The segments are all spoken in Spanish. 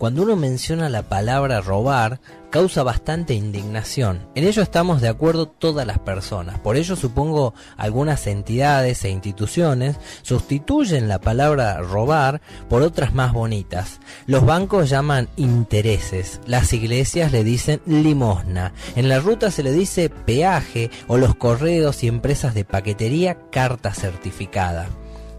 Cuando uno menciona la palabra robar, causa bastante indignación. En ello estamos de acuerdo todas las personas. Por ello supongo algunas entidades e instituciones sustituyen la palabra robar por otras más bonitas. Los bancos llaman intereses, las iglesias le dicen limosna, en la ruta se le dice peaje o los correos y empresas de paquetería carta certificada.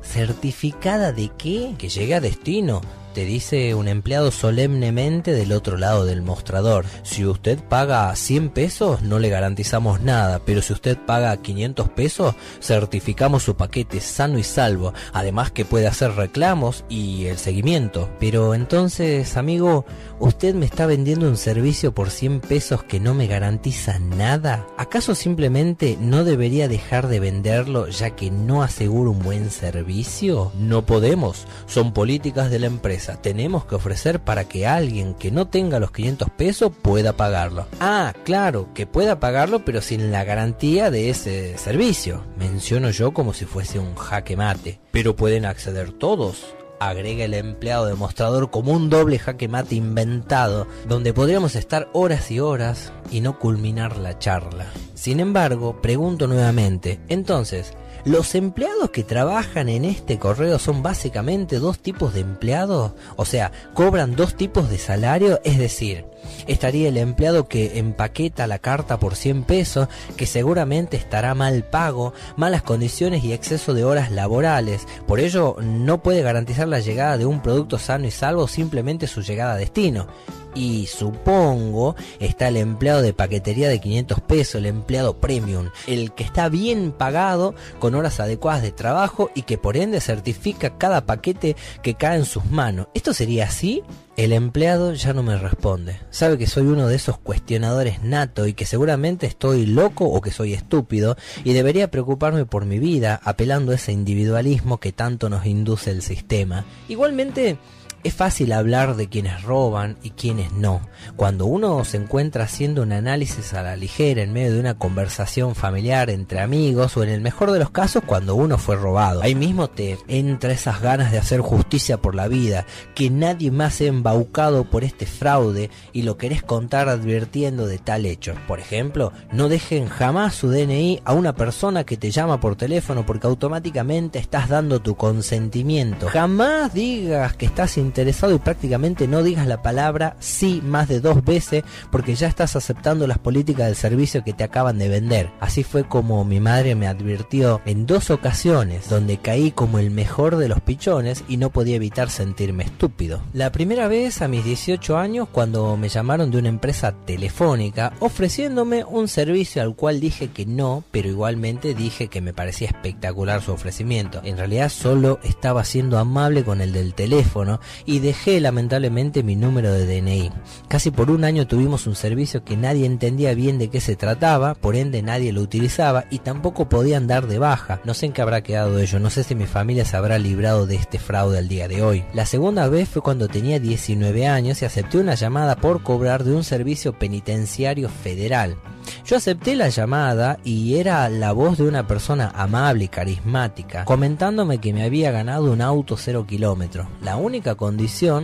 ¿Certificada de qué? Que llegue a destino te dice un empleado solemnemente del otro lado del mostrador. Si usted paga 100 pesos, no le garantizamos nada, pero si usted paga 500 pesos, certificamos su paquete sano y salvo. Además que puede hacer reclamos y el seguimiento. Pero entonces, amigo, ¿usted me está vendiendo un servicio por 100 pesos que no me garantiza nada? ¿Acaso simplemente no debería dejar de venderlo ya que no asegura un buen servicio? No podemos. Son políticas de la empresa tenemos que ofrecer para que alguien que no tenga los 500 pesos pueda pagarlo. Ah, claro, que pueda pagarlo pero sin la garantía de ese servicio. Menciono yo como si fuese un jaque mate. Pero pueden acceder todos agrega el empleado demostrador como un doble jaque mate inventado, donde podríamos estar horas y horas y no culminar la charla. Sin embargo, pregunto nuevamente, entonces, ¿Los empleados que trabajan en este correo son básicamente dos tipos de empleados? O sea, cobran dos tipos de salario, es decir, estaría el empleado que empaqueta la carta por 100 pesos, que seguramente estará mal pago, malas condiciones y exceso de horas laborales. Por ello, no puede garantizar la llegada de un producto sano y salvo simplemente su llegada a destino y supongo está el empleado de paquetería de 500 pesos, el empleado premium, el que está bien pagado con horas adecuadas de trabajo y que por ende certifica cada paquete que cae en sus manos. ¿Esto sería así? El empleado ya no me responde. Sabe que soy uno de esos cuestionadores nato y que seguramente estoy loco o que soy estúpido y debería preocuparme por mi vida apelando a ese individualismo que tanto nos induce el sistema. Igualmente, es fácil hablar de quienes roban y quienes no. Cuando uno se encuentra haciendo un análisis a la ligera en medio de una conversación familiar entre amigos o en el mejor de los casos cuando uno fue robado. Ahí mismo te entra esas ganas de hacer justicia por la vida, que nadie más sea embaucado por este fraude y lo querés contar advirtiendo de tal hecho. Por ejemplo, no dejen jamás su DNI a una persona que te llama por teléfono porque automáticamente estás dando tu consentimiento. Jamás digas que estás interesado y prácticamente no digas la palabra sí más de dos veces porque ya estás aceptando las políticas del servicio que te acaban de vender. Así fue como mi madre me advirtió en dos ocasiones donde caí como el mejor de los pichones y no podía evitar sentirme estúpido. La primera vez a mis 18 años cuando me llamaron de una empresa telefónica ofreciéndome un servicio al cual dije que no, pero igualmente dije que me parecía espectacular su ofrecimiento. En realidad solo estaba siendo amable con el del teléfono y dejé lamentablemente mi número de DNI. Casi por un año tuvimos un servicio que nadie entendía bien de qué se trataba, por ende nadie lo utilizaba y tampoco podían dar de baja. No sé en qué habrá quedado ello, no sé si mi familia se habrá librado de este fraude al día de hoy. La segunda vez fue cuando tenía 19 años y acepté una llamada por cobrar de un servicio penitenciario federal. Yo acepté la llamada y era la voz de una persona amable y carismática, comentándome que me había ganado un auto cero kilómetros. La única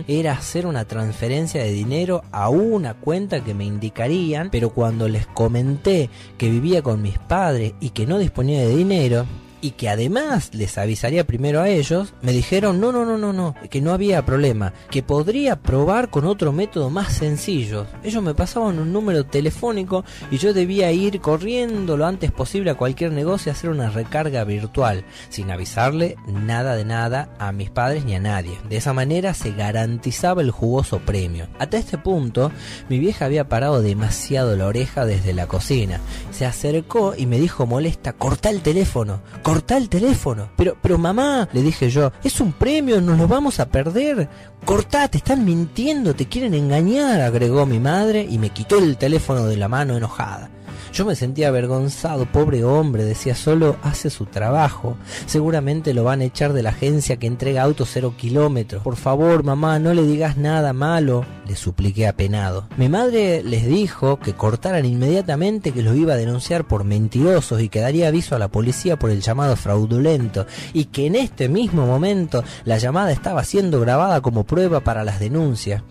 era hacer una transferencia de dinero a una cuenta que me indicarían, pero cuando les comenté que vivía con mis padres y que no disponía de dinero, y que además les avisaría primero a ellos, me dijeron no, no, no, no, no, que no había problema, que podría probar con otro método más sencillo. Ellos me pasaban un número telefónico y yo debía ir corriendo lo antes posible a cualquier negocio y hacer una recarga virtual, sin avisarle nada de nada a mis padres ni a nadie. De esa manera se garantizaba el jugoso premio. Hasta este punto, mi vieja había parado demasiado la oreja desde la cocina. Se acercó y me dijo molesta, corta el teléfono cortá el teléfono. Pero, pero mamá, le dije yo, es un premio, nos lo vamos a perder. Cortá, te están mintiendo, te quieren engañar, agregó mi madre y me quitó el teléfono de la mano enojada. Yo me sentía avergonzado, pobre hombre, decía solo hace su trabajo. Seguramente lo van a echar de la agencia que entrega autos cero kilómetros. Por favor, mamá, no le digas nada malo, le supliqué apenado. Mi madre les dijo que cortaran inmediatamente que los iba a denunciar por mentirosos y que daría aviso a la policía por el llamado fraudulento y que en este mismo momento la llamada estaba siendo grabada como prueba para las denuncias.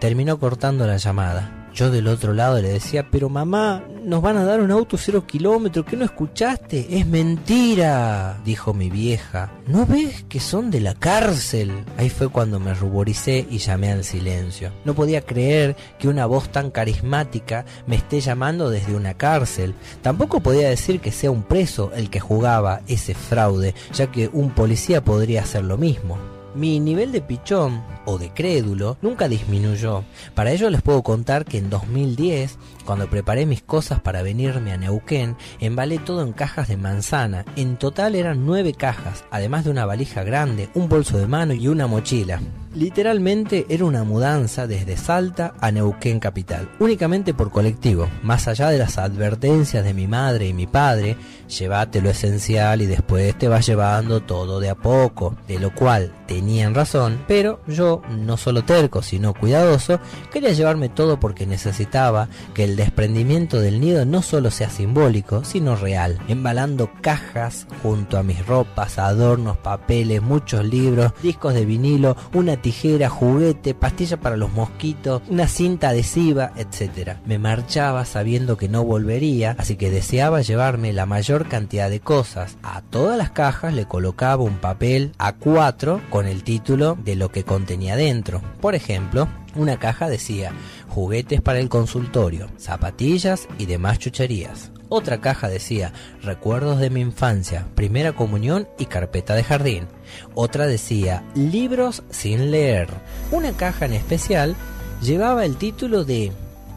Terminó cortando la llamada. Yo del otro lado le decía, pero mamá, nos van a dar un auto cero kilómetros, ¿qué no escuchaste? Es mentira, dijo mi vieja. ¿No ves que son de la cárcel? Ahí fue cuando me ruboricé y llamé al silencio. No podía creer que una voz tan carismática me esté llamando desde una cárcel. Tampoco podía decir que sea un preso el que jugaba ese fraude, ya que un policía podría hacer lo mismo. Mi nivel de pichón o de crédulo nunca disminuyó. Para ello les puedo contar que en 2010, cuando preparé mis cosas para venirme a Neuquén, embalé todo en cajas de manzana. En total eran nueve cajas, además de una valija grande, un bolso de mano y una mochila. Literalmente era una mudanza desde Salta a Neuquén capital, únicamente por colectivo, más allá de las advertencias de mi madre y mi padre, llévate lo esencial y después te vas llevando todo de a poco, de lo cual tenían razón, pero yo, no solo terco, sino cuidadoso, quería llevarme todo porque necesitaba que el desprendimiento del nido no solo sea simbólico, sino real, embalando cajas junto a mis ropas, adornos, papeles, muchos libros, discos de vinilo, una tijera, juguete, pastilla para los mosquitos, una cinta adhesiva, etc. Me marchaba sabiendo que no volvería, así que deseaba llevarme la mayor cantidad de cosas. A todas las cajas le colocaba un papel A4 con el título de lo que contenía dentro. Por ejemplo, una caja decía juguetes para el consultorio, zapatillas y demás chucherías. Otra caja decía recuerdos de mi infancia, primera comunión y carpeta de jardín. Otra decía libros sin leer. Una caja en especial llevaba el título de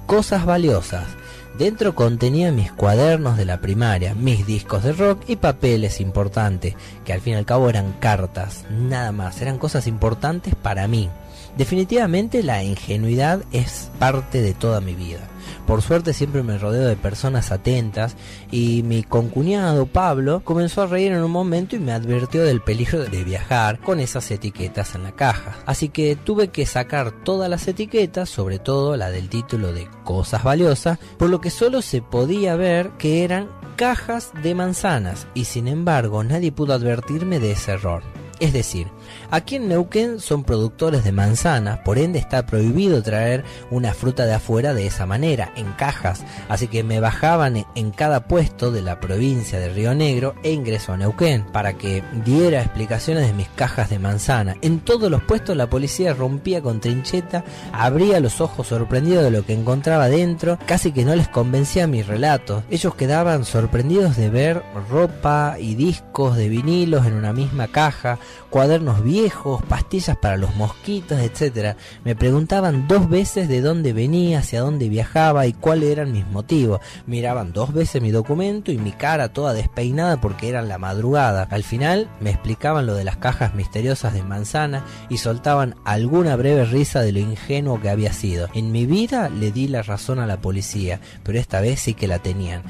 cosas valiosas. Dentro contenía mis cuadernos de la primaria, mis discos de rock y papeles importantes, que al fin y al cabo eran cartas, nada más, eran cosas importantes para mí. Definitivamente la ingenuidad es parte de toda mi vida. Por suerte siempre me rodeo de personas atentas y mi concuñado Pablo comenzó a reír en un momento y me advirtió del peligro de viajar con esas etiquetas en la caja. Así que tuve que sacar todas las etiquetas, sobre todo la del título de Cosas Valiosas, por lo que solo se podía ver que eran cajas de manzanas y sin embargo nadie pudo advertirme de ese error. Es decir, aquí en Neuquén son productores de manzanas, por ende está prohibido traer una fruta de afuera de esa manera, en cajas, así que me bajaban en cada puesto de la provincia de Río Negro e ingreso a Neuquén para que diera explicaciones de mis cajas de manzana. En todos los puestos la policía rompía con trincheta, abría los ojos sorprendido de lo que encontraba dentro, casi que no les convencía mi relato. Ellos quedaban sorprendidos de ver ropa y discos de vinilos en una misma caja, cuadernos viejos, pastillas para los mosquitos, etc. Me preguntaban dos veces de dónde venía, hacia dónde viajaba y cuáles eran mis motivos. Miraban dos veces mi documento y mi cara toda despeinada porque era la madrugada. Al final me explicaban lo de las cajas misteriosas de manzana y soltaban alguna breve risa de lo ingenuo que había sido. En mi vida le di la razón a la policía, pero esta vez sí que la tenían.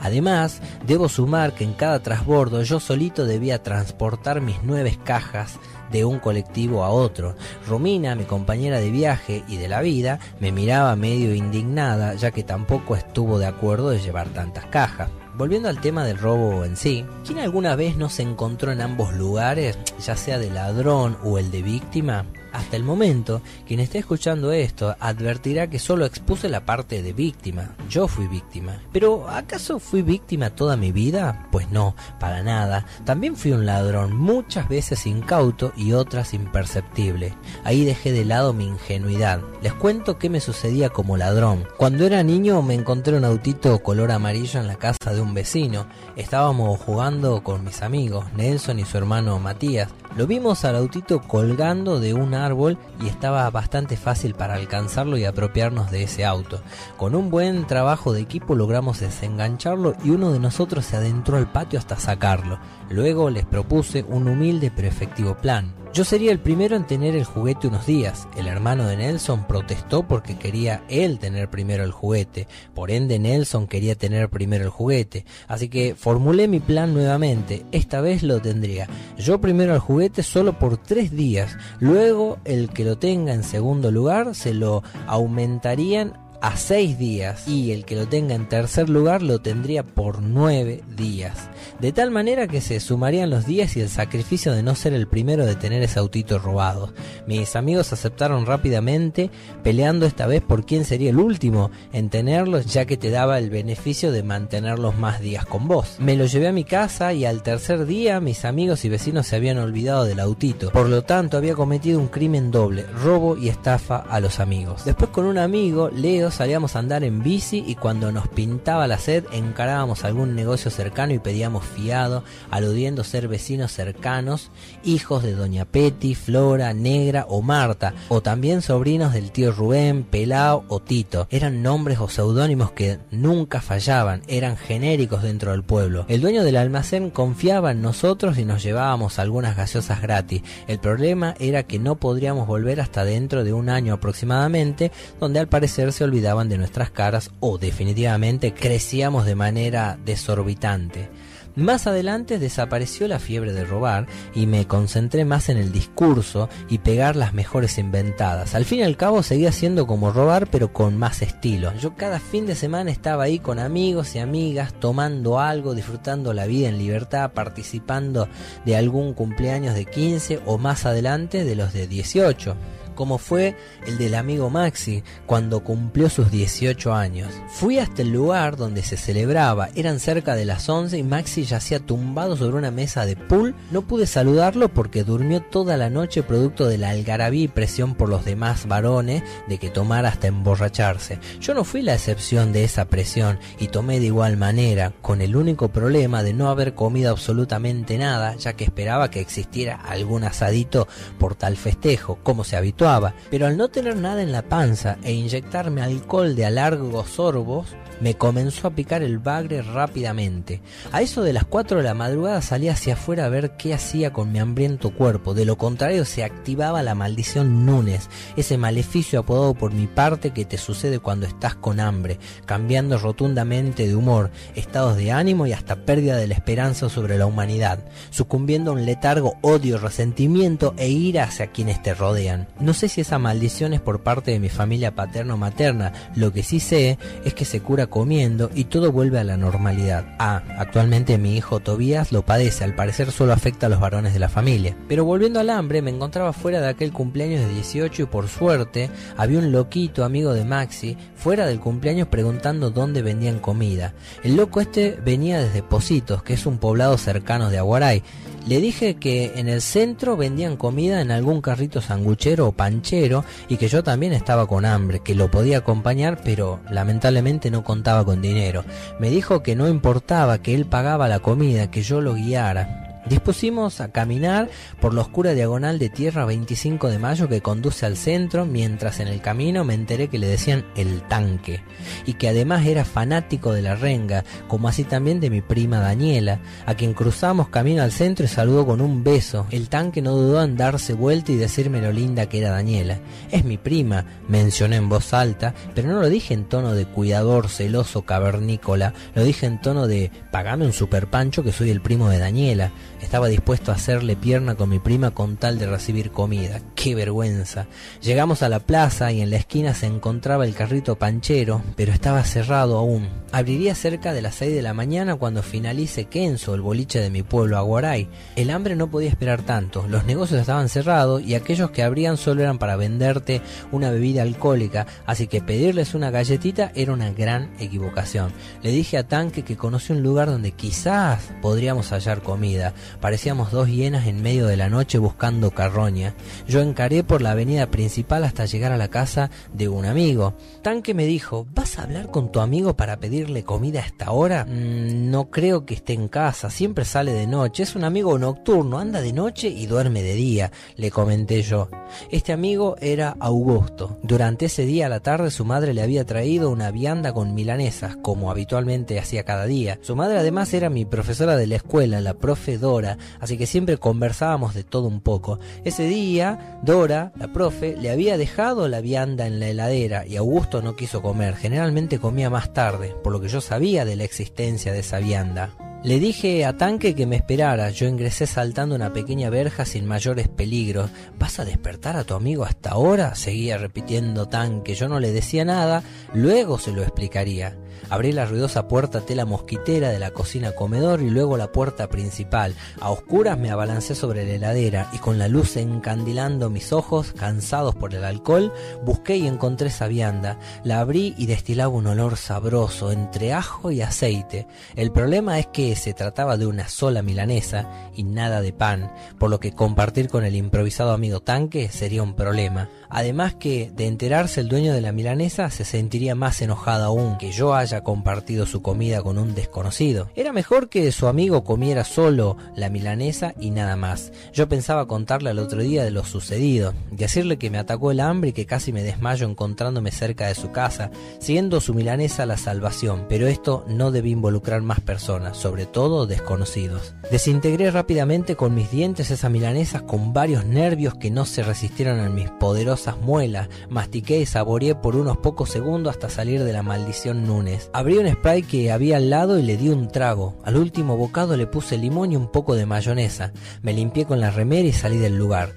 Además, debo sumar que en cada transbordo yo solito debía transportar mis nueve cajas de un colectivo a otro. Romina, mi compañera de viaje y de la vida, me miraba medio indignada ya que tampoco estuvo de acuerdo de llevar tantas cajas. Volviendo al tema del robo en sí, ¿quién alguna vez no se encontró en ambos lugares, ya sea de ladrón o el de víctima? Hasta el momento, quien esté escuchando esto advertirá que solo expuse la parte de víctima. Yo fui víctima. Pero ¿acaso fui víctima toda mi vida? Pues no, para nada. También fui un ladrón, muchas veces incauto y otras imperceptible. Ahí dejé de lado mi ingenuidad. Les cuento qué me sucedía como ladrón. Cuando era niño me encontré un autito color amarillo en la casa de un vecino. Estábamos jugando con mis amigos, Nelson y su hermano Matías. Lo vimos al autito colgando de un árbol y estaba bastante fácil para alcanzarlo y apropiarnos de ese auto. Con un buen trabajo de equipo logramos desengancharlo y uno de nosotros se adentró al patio hasta sacarlo. Luego les propuse un humilde pero efectivo plan. Yo sería el primero en tener el juguete unos días. El hermano de Nelson protestó porque quería él tener primero el juguete. Por ende Nelson quería tener primero el juguete. Así que formulé mi plan nuevamente. Esta vez lo tendría. Yo primero el juguete solo por tres días. Luego el que lo tenga en segundo lugar se lo aumentarían a 6 días y el que lo tenga en tercer lugar lo tendría por 9 días. De tal manera que se sumarían los días y el sacrificio de no ser el primero de tener ese autito robado. Mis amigos aceptaron rápidamente, peleando esta vez por quién sería el último en tenerlos, ya que te daba el beneficio de mantenerlos más días con vos. Me lo llevé a mi casa y al tercer día mis amigos y vecinos se habían olvidado del autito. Por lo tanto, había cometido un crimen doble, robo y estafa a los amigos. Después con un amigo, Leo, salíamos a andar en bici y cuando nos pintaba la sed encarábamos algún negocio cercano y pedíamos fiado, aludiendo ser vecinos cercanos, hijos de Doña Petty, Flora, Negra o Marta, o también sobrinos del tío Rubén, Pelao o Tito. Eran nombres o seudónimos que nunca fallaban, eran genéricos dentro del pueblo. El dueño del almacén confiaba en nosotros y nos llevábamos algunas gaseosas gratis. El problema era que no podríamos volver hasta dentro de un año aproximadamente, donde al parecer se olvidaban de nuestras caras o definitivamente crecíamos de manera desorbitante. Más adelante desapareció la fiebre de robar y me concentré más en el discurso y pegar las mejores inventadas. Al fin y al cabo seguía siendo como robar pero con más estilo. Yo cada fin de semana estaba ahí con amigos y amigas tomando algo, disfrutando la vida en libertad, participando de algún cumpleaños de 15 o más adelante de los de 18 como fue el del amigo Maxi cuando cumplió sus 18 años. Fui hasta el lugar donde se celebraba, eran cerca de las 11 y Maxi yacía tumbado sobre una mesa de pool. No pude saludarlo porque durmió toda la noche producto de la algarabía y presión por los demás varones de que tomara hasta emborracharse. Yo no fui la excepción de esa presión y tomé de igual manera, con el único problema de no haber comido absolutamente nada, ya que esperaba que existiera algún asadito por tal festejo, como se habituó pero al no tener nada en la panza e inyectarme alcohol de a largos sorbos, me comenzó a picar el bagre rápidamente. A eso de las 4 de la madrugada salí hacia afuera a ver qué hacía con mi hambriento cuerpo. De lo contrario se activaba la maldición Núñez, ese maleficio apodado por mi parte que te sucede cuando estás con hambre, cambiando rotundamente de humor, estados de ánimo y hasta pérdida de la esperanza sobre la humanidad, sucumbiendo a un letargo, odio, resentimiento e ira hacia quienes te rodean. Sé si esa maldición es por parte de mi familia paterna o materna, lo que sí sé es que se cura comiendo y todo vuelve a la normalidad. Ah, actualmente mi hijo Tobías lo padece, al parecer solo afecta a los varones de la familia. Pero volviendo al hambre, me encontraba fuera de aquel cumpleaños de 18 y por suerte había un loquito amigo de Maxi fuera del cumpleaños preguntando dónde vendían comida. El loco este venía desde Positos, que es un poblado cercano de Aguaray. Le dije que en el centro vendían comida en algún carrito sanguchero o panchero y que yo también estaba con hambre, que lo podía acompañar, pero lamentablemente no contaba con dinero. Me dijo que no importaba, que él pagaba la comida, que yo lo guiara. Dispusimos a caminar por la oscura diagonal de tierra 25 de mayo que conduce al centro, mientras en el camino me enteré que le decían el tanque, y que además era fanático de la renga, como así también de mi prima Daniela, a quien cruzamos camino al centro y saludó con un beso. El tanque no dudó en darse vuelta y decirme lo linda que era Daniela. Es mi prima, mencioné en voz alta, pero no lo dije en tono de cuidador, celoso, cavernícola, lo dije en tono de pagame un super pancho que soy el primo de Daniela. Estaba dispuesto a hacerle pierna con mi prima con tal de recibir comida. ¡Qué vergüenza! Llegamos a la plaza y en la esquina se encontraba el carrito panchero, pero estaba cerrado aún. Abriría cerca de las 6 de la mañana cuando finalice Kenzo, el boliche de mi pueblo, Aguaray. El hambre no podía esperar tanto, los negocios estaban cerrados y aquellos que abrían solo eran para venderte una bebida alcohólica, así que pedirles una galletita era una gran equivocación. Le dije a Tanque que conoció un lugar donde quizás podríamos hallar comida, Parecíamos dos hienas en medio de la noche buscando carroña. Yo encaré por la avenida principal hasta llegar a la casa de un amigo. Tanque me dijo, ¿vas a hablar con tu amigo para pedirle comida a esta hora? Mm, no creo que esté en casa, siempre sale de noche, es un amigo nocturno, anda de noche y duerme de día, le comenté yo. Este amigo era Augusto. Durante ese día a la tarde su madre le había traído una vianda con milanesas, como habitualmente hacía cada día. Su madre además era mi profesora de la escuela, la profe Dora, así que siempre conversábamos de todo un poco. Ese día, Dora, la profe, le había dejado la vianda en la heladera y Augusto no quiso comer. Generalmente comía más tarde, por lo que yo sabía de la existencia de esa vianda. Le dije a Tanque que me esperara. Yo ingresé saltando una pequeña verja sin mayores peligros. ¿Vas a despertar a tu amigo hasta ahora? Seguía repitiendo Tanque. Yo no le decía nada. Luego se lo explicaría. Abrí la ruidosa puerta tela mosquitera de la cocina comedor y luego la puerta principal. A oscuras me abalancé sobre la heladera y con la luz encandilando mis ojos, cansados por el alcohol, busqué y encontré esa vianda. La abrí y destilaba un olor sabroso entre ajo y aceite. El problema es que se trataba de una sola milanesa y nada de pan, por lo que compartir con el improvisado amigo tanque sería un problema. Además que de enterarse el dueño de la milanesa se sentiría más enojado aún que yo haya compartido su comida con un desconocido. Era mejor que su amigo comiera solo la milanesa y nada más. Yo pensaba contarle al otro día de lo sucedido, decirle que me atacó el hambre y que casi me desmayo encontrándome cerca de su casa, siendo su milanesa la salvación, pero esto no debía involucrar más personas, sobre todo desconocidos. Desintegré rápidamente con mis dientes esas milanesas con varios nervios que no se resistieron a mis poderosos muelas, mastiqué y saboreé por unos pocos segundos hasta salir de la maldición Núñez. Abrí un spray que había al lado y le di un trago. Al último bocado le puse limón y un poco de mayonesa. Me limpié con la remera y salí del lugar.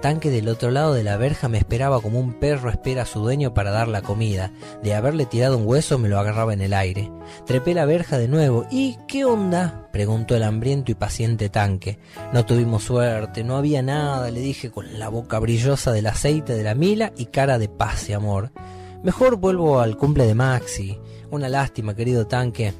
Tanque del otro lado de la verja me esperaba como un perro espera a su dueño para dar la comida. De haberle tirado un hueso me lo agarraba en el aire. Trepé la verja de nuevo. ¿Y qué onda? preguntó el hambriento y paciente Tanque. No tuvimos suerte, no había nada, le dije con la boca brillosa del aceite de la mila y cara de paz y amor. Mejor vuelvo al cumple de Maxi. Una lástima, querido Tanque.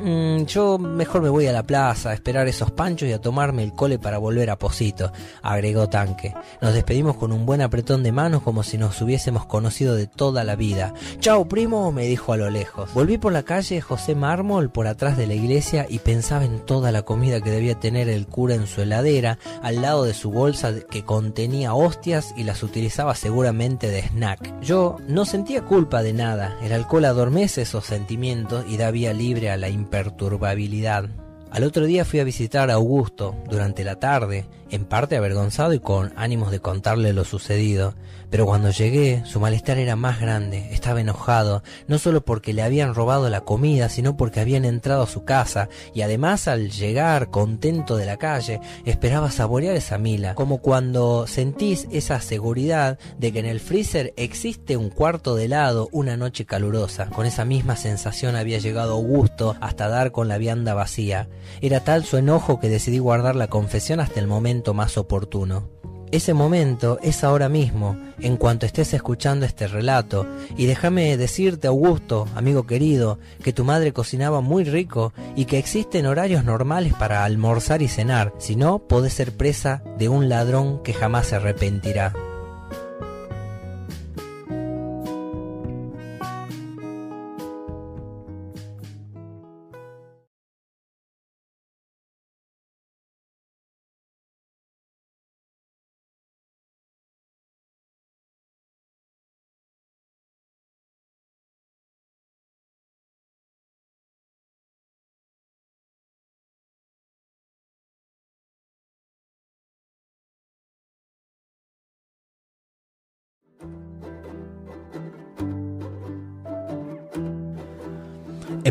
Mm, yo mejor me voy a la plaza a esperar esos panchos y a tomarme el cole para volver a Posito, agregó Tanque. Nos despedimos con un buen apretón de manos como si nos hubiésemos conocido de toda la vida. Chao, primo, me dijo a lo lejos. Volví por la calle José Mármol por atrás de la iglesia y pensaba en toda la comida que debía tener el cura en su heladera, al lado de su bolsa que contenía hostias y las utilizaba seguramente de snack. Yo no sentía culpa de nada, el alcohol adormece esos sentimientos y da vía libre a la imperturbabilidad. Al otro día fui a visitar a Augusto durante la tarde en parte avergonzado y con ánimos de contarle lo sucedido. Pero cuando llegué, su malestar era más grande, estaba enojado, no solo porque le habían robado la comida, sino porque habían entrado a su casa, y además al llegar contento de la calle, esperaba saborear esa mila, como cuando sentís esa seguridad de que en el freezer existe un cuarto de helado una noche calurosa. Con esa misma sensación había llegado Augusto hasta dar con la vianda vacía. Era tal su enojo que decidí guardar la confesión hasta el momento más oportuno. Ese momento es ahora mismo, en cuanto estés escuchando este relato, y déjame decirte, Augusto, amigo querido, que tu madre cocinaba muy rico y que existen horarios normales para almorzar y cenar, si no, podés ser presa de un ladrón que jamás se arrepentirá.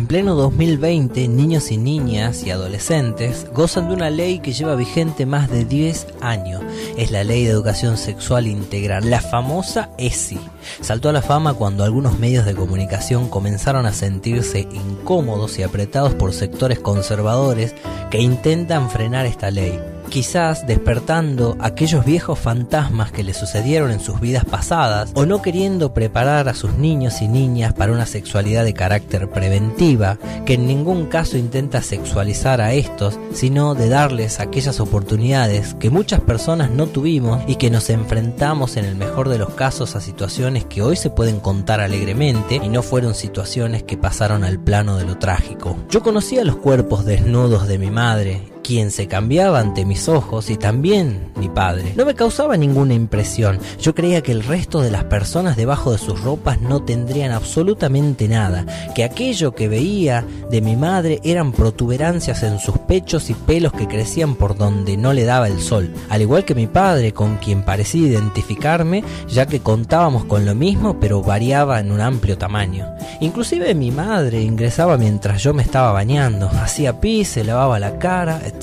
Pleno 2020, niños y niñas y adolescentes gozan de una ley que lleva vigente más de 10 años. Es la Ley de Educación Sexual Integral, la famosa ESI. Saltó a la fama cuando algunos medios de comunicación comenzaron a sentirse incómodos y apretados por sectores conservadores que intentan frenar esta ley quizás despertando aquellos viejos fantasmas que le sucedieron en sus vidas pasadas, o no queriendo preparar a sus niños y niñas para una sexualidad de carácter preventiva, que en ningún caso intenta sexualizar a estos, sino de darles aquellas oportunidades que muchas personas no tuvimos y que nos enfrentamos en el mejor de los casos a situaciones que hoy se pueden contar alegremente y no fueron situaciones que pasaron al plano de lo trágico. Yo conocía los cuerpos desnudos de mi madre quien se cambiaba ante mis ojos y también mi padre. No me causaba ninguna impresión. Yo creía que el resto de las personas debajo de sus ropas no tendrían absolutamente nada, que aquello que veía de mi madre eran protuberancias en sus pechos y pelos que crecían por donde no le daba el sol, al igual que mi padre con quien parecía identificarme, ya que contábamos con lo mismo pero variaba en un amplio tamaño. Inclusive mi madre ingresaba mientras yo me estaba bañando, hacía pis, se lavaba la cara, etc.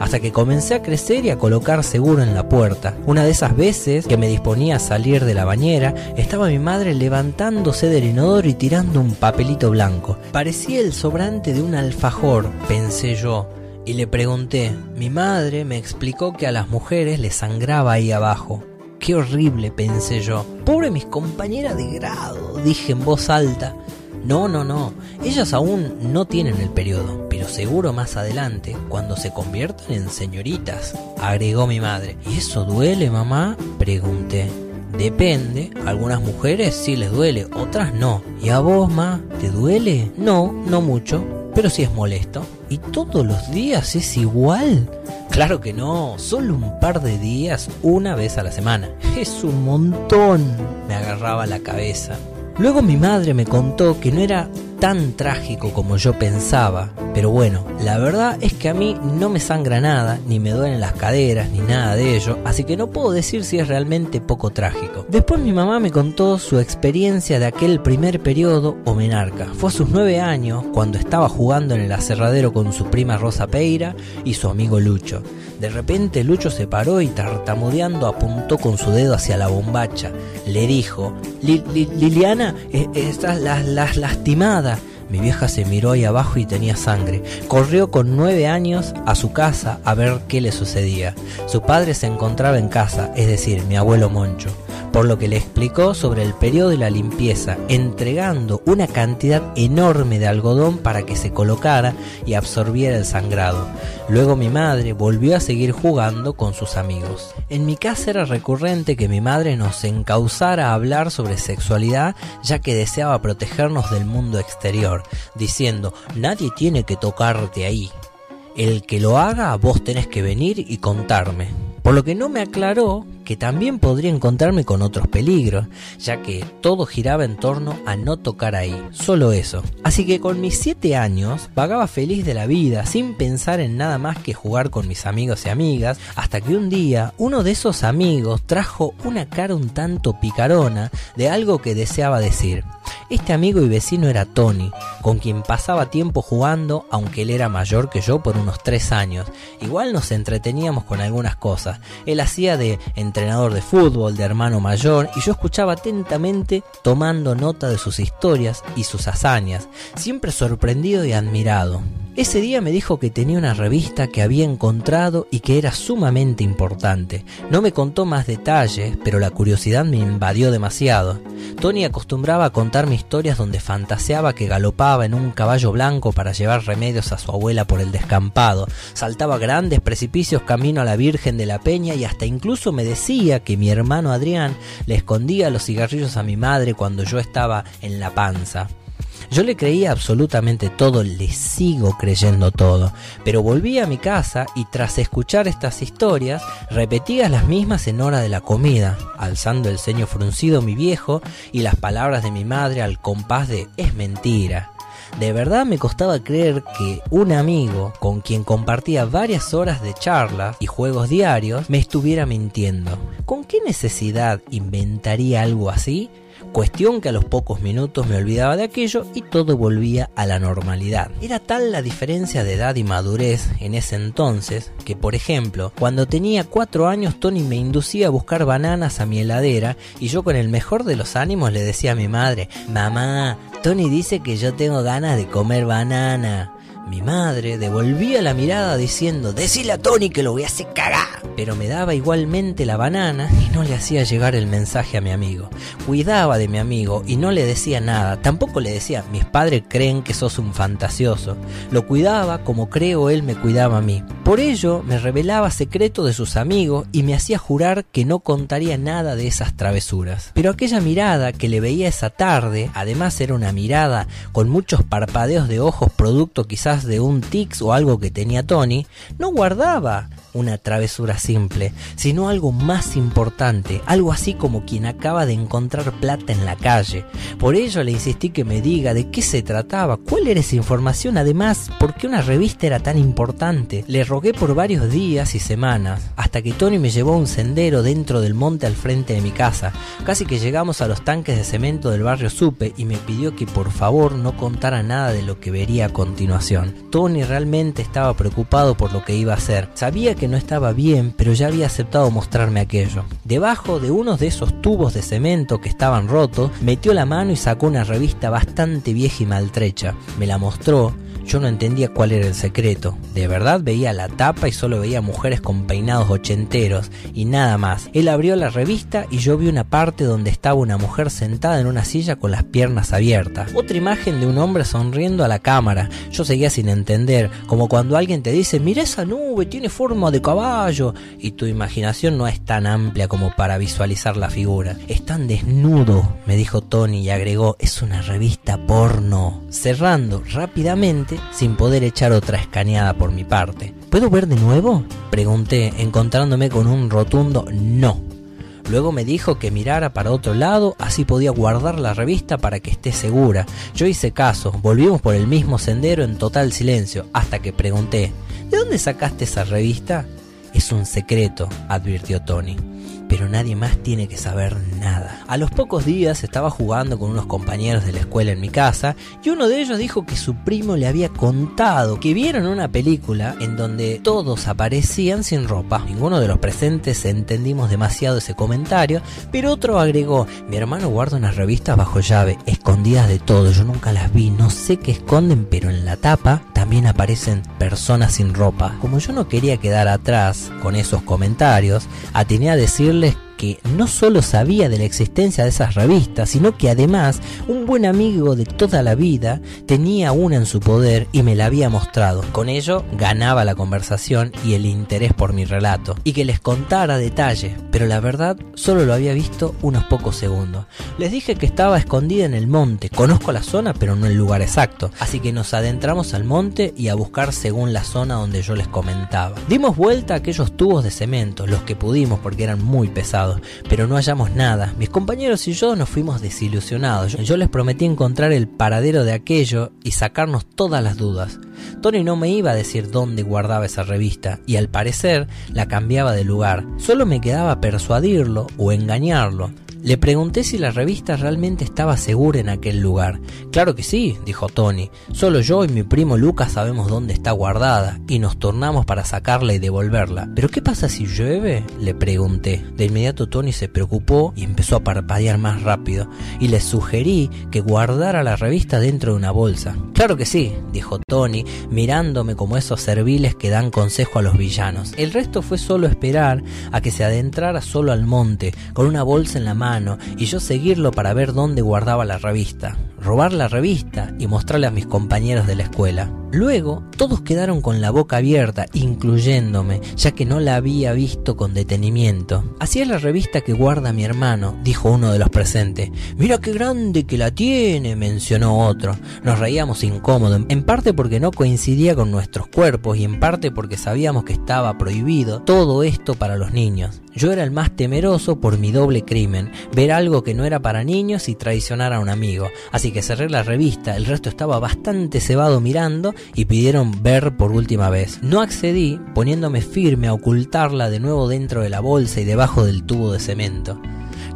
Hasta que comencé a crecer y a colocar seguro en la puerta. Una de esas veces que me disponía a salir de la bañera, estaba mi madre levantándose del inodoro y tirando un papelito blanco. Parecía el sobrante de un alfajor, pensé yo. Y le pregunté, mi madre me explicó que a las mujeres les sangraba ahí abajo. Qué horrible, pensé yo. Pobre mis compañeras de grado, dije en voz alta. No, no, no. Ellas aún no tienen el periodo, pero seguro más adelante, cuando se conviertan en señoritas, agregó mi madre. ¿Y eso duele, mamá? pregunté. Depende, algunas mujeres sí les duele, otras no. ¿Y a vos, ma, te duele? No, no mucho, pero sí es molesto. ¿Y todos los días es igual? Claro que no, solo un par de días, una vez a la semana. Es un montón. Me agarraba la cabeza. Luego mi madre me contó que no era tan trágico como yo pensaba, pero bueno, la verdad es que a mí no me sangra nada, ni me duelen las caderas, ni nada de ello, así que no puedo decir si es realmente poco trágico. Después mi mamá me contó su experiencia de aquel primer periodo o menarca. Fue a sus nueve años cuando estaba jugando en el aserradero con su prima Rosa Peira y su amigo Lucho. De repente Lucho se paró y tartamudeando apuntó con su dedo hacia la bombacha. Le dijo, Liliana, eh, estás las lastimada. Mi vieja se miró ahí abajo y tenía sangre. Corrió con nueve años a su casa a ver qué le sucedía. Su padre se encontraba en casa, es decir, mi abuelo Moncho por lo que le explicó sobre el periodo de la limpieza, entregando una cantidad enorme de algodón para que se colocara y absorbiera el sangrado. Luego mi madre volvió a seguir jugando con sus amigos. En mi casa era recurrente que mi madre nos encauzara a hablar sobre sexualidad ya que deseaba protegernos del mundo exterior, diciendo nadie tiene que tocarte ahí. El que lo haga, vos tenés que venir y contarme. Por lo que no me aclaró que también podría encontrarme con otros peligros, ya que todo giraba en torno a no tocar ahí, solo eso. Así que con mis 7 años vagaba feliz de la vida, sin pensar en nada más que jugar con mis amigos y amigas, hasta que un día uno de esos amigos trajo una cara un tanto picarona de algo que deseaba decir. Este amigo y vecino era Tony, con quien pasaba tiempo jugando, aunque él era mayor que yo por unos 3 años. Igual nos entreteníamos con algunas cosas. Él hacía de entrenador de fútbol, de hermano mayor, y yo escuchaba atentamente tomando nota de sus historias y sus hazañas, siempre sorprendido y admirado. Ese día me dijo que tenía una revista que había encontrado y que era sumamente importante. No me contó más detalles, pero la curiosidad me invadió demasiado. Tony acostumbraba a contarme historias donde fantaseaba que galopaba en un caballo blanco para llevar remedios a su abuela por el descampado, saltaba grandes precipicios camino a la Virgen de la Peña y hasta incluso me decía que mi hermano Adrián le escondía los cigarrillos a mi madre cuando yo estaba en la panza. Yo le creía absolutamente todo, le sigo creyendo todo, pero volví a mi casa y tras escuchar estas historias, repetía las mismas en hora de la comida, alzando el ceño fruncido mi viejo y las palabras de mi madre al compás de es mentira. De verdad me costaba creer que un amigo con quien compartía varias horas de charlas y juegos diarios me estuviera mintiendo. ¿Con qué necesidad inventaría algo así? Cuestión que a los pocos minutos me olvidaba de aquello y todo volvía a la normalidad. Era tal la diferencia de edad y madurez en ese entonces que, por ejemplo, cuando tenía cuatro años Tony me inducía a buscar bananas a mi heladera y yo con el mejor de los ánimos le decía a mi madre, mamá, Tony dice que yo tengo ganas de comer banana. Mi madre devolvía la mirada diciendo, decile a Tony que lo voy a hacer cagar. Pero me daba igualmente la banana y no le hacía llegar el mensaje a mi amigo. Cuidaba de mi amigo y no le decía nada. Tampoco le decía, mis padres creen que sos un fantasioso. Lo cuidaba como creo él me cuidaba a mí. Por ello me revelaba secretos de sus amigos y me hacía jurar que no contaría nada de esas travesuras. Pero aquella mirada que le veía esa tarde, además era una mirada con muchos parpadeos de ojos producto quizás de un tics o algo que tenía Tony, no guardaba una travesura simple, sino algo más importante, algo así como quien acaba de encontrar plata en la calle. Por ello le insistí que me diga de qué se trataba, cuál era esa información, además, por qué una revista era tan importante. Le rogué por varios días y semanas, hasta que Tony me llevó a un sendero dentro del monte al frente de mi casa. Casi que llegamos a los tanques de cemento del barrio Supe y me pidió que por favor no contara nada de lo que vería a continuación. Tony realmente estaba preocupado por lo que iba a hacer. Sabía que no estaba bien, pero ya había aceptado mostrarme aquello. Debajo de uno de esos tubos de cemento que estaban rotos, metió la mano y sacó una revista bastante vieja y maltrecha. Me la mostró yo no entendía cuál era el secreto. De verdad veía la tapa y solo veía mujeres con peinados ochenteros y nada más. Él abrió la revista y yo vi una parte donde estaba una mujer sentada en una silla con las piernas abiertas. Otra imagen de un hombre sonriendo a la cámara. Yo seguía sin entender, como cuando alguien te dice, mira esa nube, tiene forma de caballo. Y tu imaginación no es tan amplia como para visualizar la figura. Es tan desnudo, me dijo Tony y agregó, es una revista porno. Cerrando rápidamente, sin poder echar otra escaneada por mi parte. ¿Puedo ver de nuevo? Pregunté, encontrándome con un rotundo no. Luego me dijo que mirara para otro lado, así podía guardar la revista para que esté segura. Yo hice caso, volvimos por el mismo sendero en total silencio, hasta que pregunté, ¿de dónde sacaste esa revista? Es un secreto, advirtió Tony pero nadie más tiene que saber nada. A los pocos días estaba jugando con unos compañeros de la escuela en mi casa y uno de ellos dijo que su primo le había contado que vieron una película en donde todos aparecían sin ropa. Ninguno de los presentes entendimos demasiado ese comentario, pero otro agregó, mi hermano guarda unas revistas bajo llave, escondidas de todo, yo nunca las vi, no sé qué esconden, pero en la tapa también aparecen personas sin ropa. Como yo no quería quedar atrás con esos comentarios, atiné a decirles que no solo sabía de la existencia de esas revistas, sino que además un buen amigo de toda la vida tenía una en su poder y me la había mostrado. Con ello ganaba la conversación y el interés por mi relato, y que les contara detalle, pero la verdad solo lo había visto unos pocos segundos. Les dije que estaba escondida en el monte, conozco la zona pero no el lugar exacto, así que nos adentramos al monte y a buscar según la zona donde yo les comentaba. Dimos vuelta a aquellos tubos de cemento, los que pudimos porque eran muy pesados pero no hallamos nada. Mis compañeros y yo nos fuimos desilusionados. Yo les prometí encontrar el paradero de aquello y sacarnos todas las dudas. Tony no me iba a decir dónde guardaba esa revista y al parecer la cambiaba de lugar. Solo me quedaba persuadirlo o engañarlo. Le pregunté si la revista realmente estaba segura en aquel lugar. Claro que sí, dijo Tony. Solo yo y mi primo Lucas sabemos dónde está guardada y nos tornamos para sacarla y devolverla. ¿Pero qué pasa si llueve? Le pregunté. De inmediato Tony se preocupó y empezó a parpadear más rápido y le sugerí que guardara la revista dentro de una bolsa. Claro que sí, dijo Tony, mirándome como esos serviles que dan consejo a los villanos. El resto fue solo esperar a que se adentrara solo al monte, con una bolsa en la mano y yo seguirlo para ver dónde guardaba la revista, robar la revista y mostrarle a mis compañeros de la escuela. Luego, todos quedaron con la boca abierta, incluyéndome, ya que no la había visto con detenimiento. Así es la revista que guarda mi hermano, dijo uno de los presentes. Mira qué grande que la tiene, mencionó otro. Nos reíamos incómodo, en parte porque no coincidía con nuestros cuerpos y en parte porque sabíamos que estaba prohibido todo esto para los niños. Yo era el más temeroso por mi doble crimen, ver algo que no era para niños y traicionar a un amigo. Así que cerré la revista, el resto estaba bastante cebado mirando y pidieron ver por última vez. No accedí, poniéndome firme a ocultarla de nuevo dentro de la bolsa y debajo del tubo de cemento.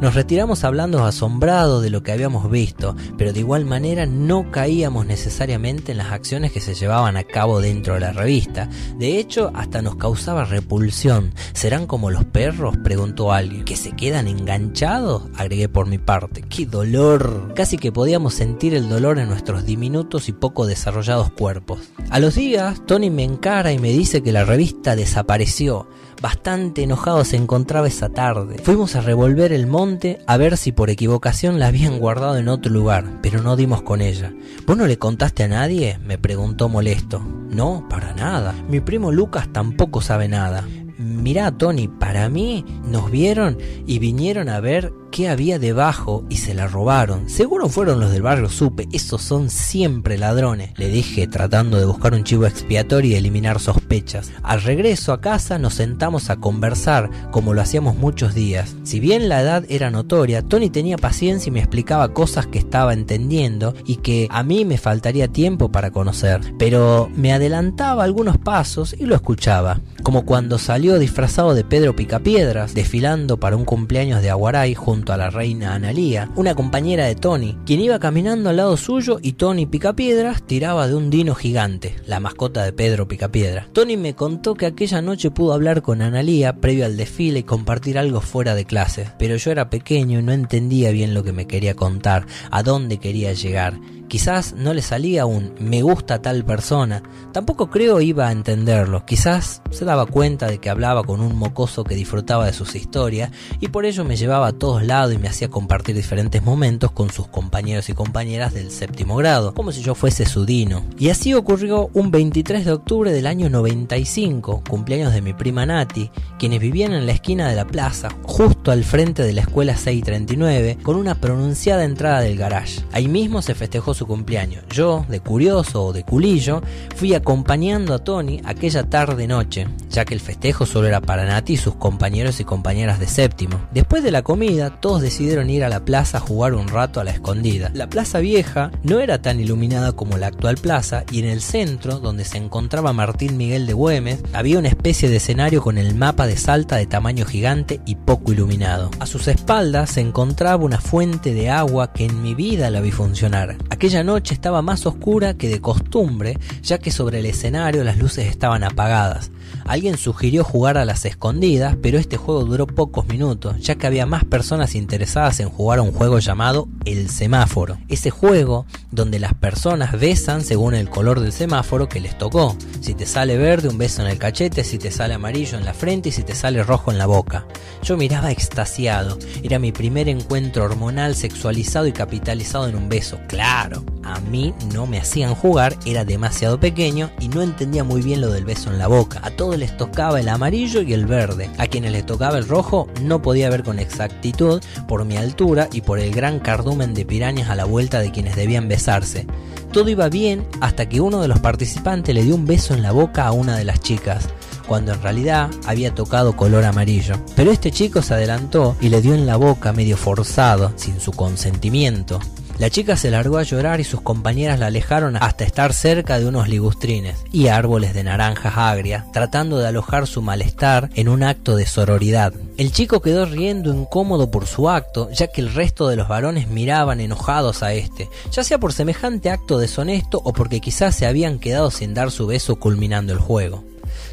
Nos retiramos hablando asombrados de lo que habíamos visto, pero de igual manera no caíamos necesariamente en las acciones que se llevaban a cabo dentro de la revista. De hecho, hasta nos causaba repulsión. ¿Serán como los perros? preguntó alguien. ¿Que se quedan enganchados? agregué por mi parte. ¡Qué dolor! Casi que podíamos sentir el dolor en nuestros diminutos y poco desarrollados cuerpos. A los días, Tony me encara y me dice que la revista desapareció. Bastante enojado se encontraba esa tarde. Fuimos a revolver el monte a ver si por equivocación la habían guardado en otro lugar, pero no dimos con ella. ¿Vos no le contaste a nadie? me preguntó molesto. No, para nada. Mi primo Lucas tampoco sabe nada. Mirá, Tony, para mí nos vieron y vinieron a ver qué había debajo y se la robaron. Seguro fueron los del barrio Supe, esos son siempre ladrones, le dije tratando de buscar un chivo expiatorio y eliminar sospechas. Al regreso a casa nos sentamos a conversar como lo hacíamos muchos días. Si bien la edad era notoria, Tony tenía paciencia y me explicaba cosas que estaba entendiendo y que a mí me faltaría tiempo para conocer, pero me adelantaba algunos pasos y lo escuchaba, como cuando salió disfrazado de Pedro Picapiedras, desfilando para un cumpleaños de Aguaray junto a la reina Analía, una compañera de Tony, quien iba caminando al lado suyo y Tony Picapiedras tiraba de un dino gigante, la mascota de Pedro Picapiedra. Tony me contó que aquella noche pudo hablar con Analía previo al desfile y compartir algo fuera de clase, pero yo era pequeño y no entendía bien lo que me quería contar, a dónde quería llegar Quizás no le salía un me gusta tal persona, tampoco creo iba a entenderlo, quizás se daba cuenta de que hablaba con un mocoso que disfrutaba de sus historias y por ello me llevaba a todos lados y me hacía compartir diferentes momentos con sus compañeros y compañeras del séptimo grado, como si yo fuese su dino. Y así ocurrió un 23 de octubre del año 95, cumpleaños de mi prima Nati, quienes vivían en la esquina de la plaza, justo al frente de la escuela 639, con una pronunciada entrada del garage. Ahí mismo se festejó su cumpleaños. Yo, de curioso o de culillo, fui acompañando a Tony aquella tarde-noche, ya que el festejo solo era para Nati y sus compañeros y compañeras de séptimo. Después de la comida, todos decidieron ir a la plaza a jugar un rato a la escondida. La plaza vieja no era tan iluminada como la actual plaza y en el centro, donde se encontraba Martín Miguel de Güemes, había una especie de escenario con el mapa de Salta de tamaño gigante y poco iluminado. A sus espaldas se encontraba una fuente de agua que en mi vida la vi funcionar. Noche estaba más oscura que de costumbre, ya que sobre el escenario las luces estaban apagadas. Alguien sugirió jugar a las escondidas, pero este juego duró pocos minutos, ya que había más personas interesadas en jugar a un juego llamado El Semáforo. Ese juego donde las personas besan según el color del semáforo que les tocó. Si te sale verde, un beso en el cachete, si te sale amarillo en la frente y si te sale rojo en la boca. Yo miraba extasiado, era mi primer encuentro hormonal sexualizado y capitalizado en un beso, claro. A mí no me hacían jugar, era demasiado pequeño y no entendía muy bien lo del beso en la boca. A todos les tocaba el amarillo y el verde. A quienes les tocaba el rojo no podía ver con exactitud por mi altura y por el gran cardumen de pirañas a la vuelta de quienes debían besarse. Todo iba bien hasta que uno de los participantes le dio un beso en la boca a una de las chicas cuando en realidad había tocado color amarillo. Pero este chico se adelantó y le dio en la boca medio forzado, sin su consentimiento. La chica se largó a llorar y sus compañeras la alejaron hasta estar cerca de unos ligustrines y árboles de naranjas agria, tratando de alojar su malestar en un acto de sororidad. El chico quedó riendo incómodo por su acto, ya que el resto de los varones miraban enojados a este, ya sea por semejante acto deshonesto o porque quizás se habían quedado sin dar su beso culminando el juego.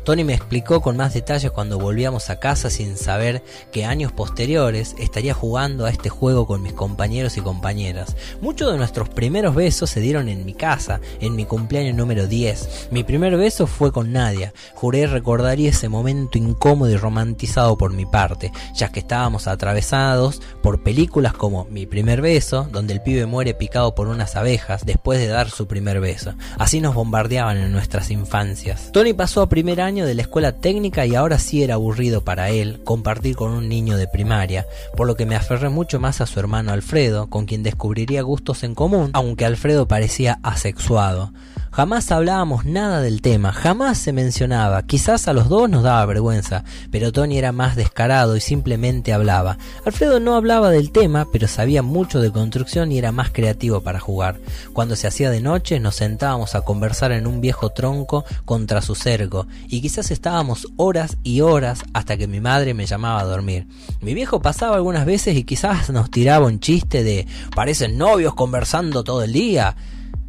Tony me explicó con más detalles cuando volvíamos a casa sin saber que años posteriores estaría jugando a este juego con mis compañeros y compañeras. Muchos de nuestros primeros besos se dieron en mi casa, en mi cumpleaños número 10. Mi primer beso fue con Nadia. Juré recordaría ese momento incómodo y romantizado por mi parte, ya que estábamos atravesados por películas como Mi primer beso, donde el pibe muere picado por unas abejas después de dar su primer beso. Así nos bombardeaban en nuestras infancias. Tony pasó a primer año de la escuela técnica y ahora sí era aburrido para él compartir con un niño de primaria, por lo que me aferré mucho más a su hermano Alfredo, con quien descubriría gustos en común, aunque Alfredo parecía asexuado. Jamás hablábamos nada del tema, jamás se mencionaba, quizás a los dos nos daba vergüenza, pero Tony era más descarado y simplemente hablaba. Alfredo no hablaba del tema, pero sabía mucho de construcción y era más creativo para jugar. Cuando se hacía de noche nos sentábamos a conversar en un viejo tronco contra su cerco, y quizás estábamos horas y horas hasta que mi madre me llamaba a dormir. Mi viejo pasaba algunas veces y quizás nos tiraba un chiste de parecen novios conversando todo el día.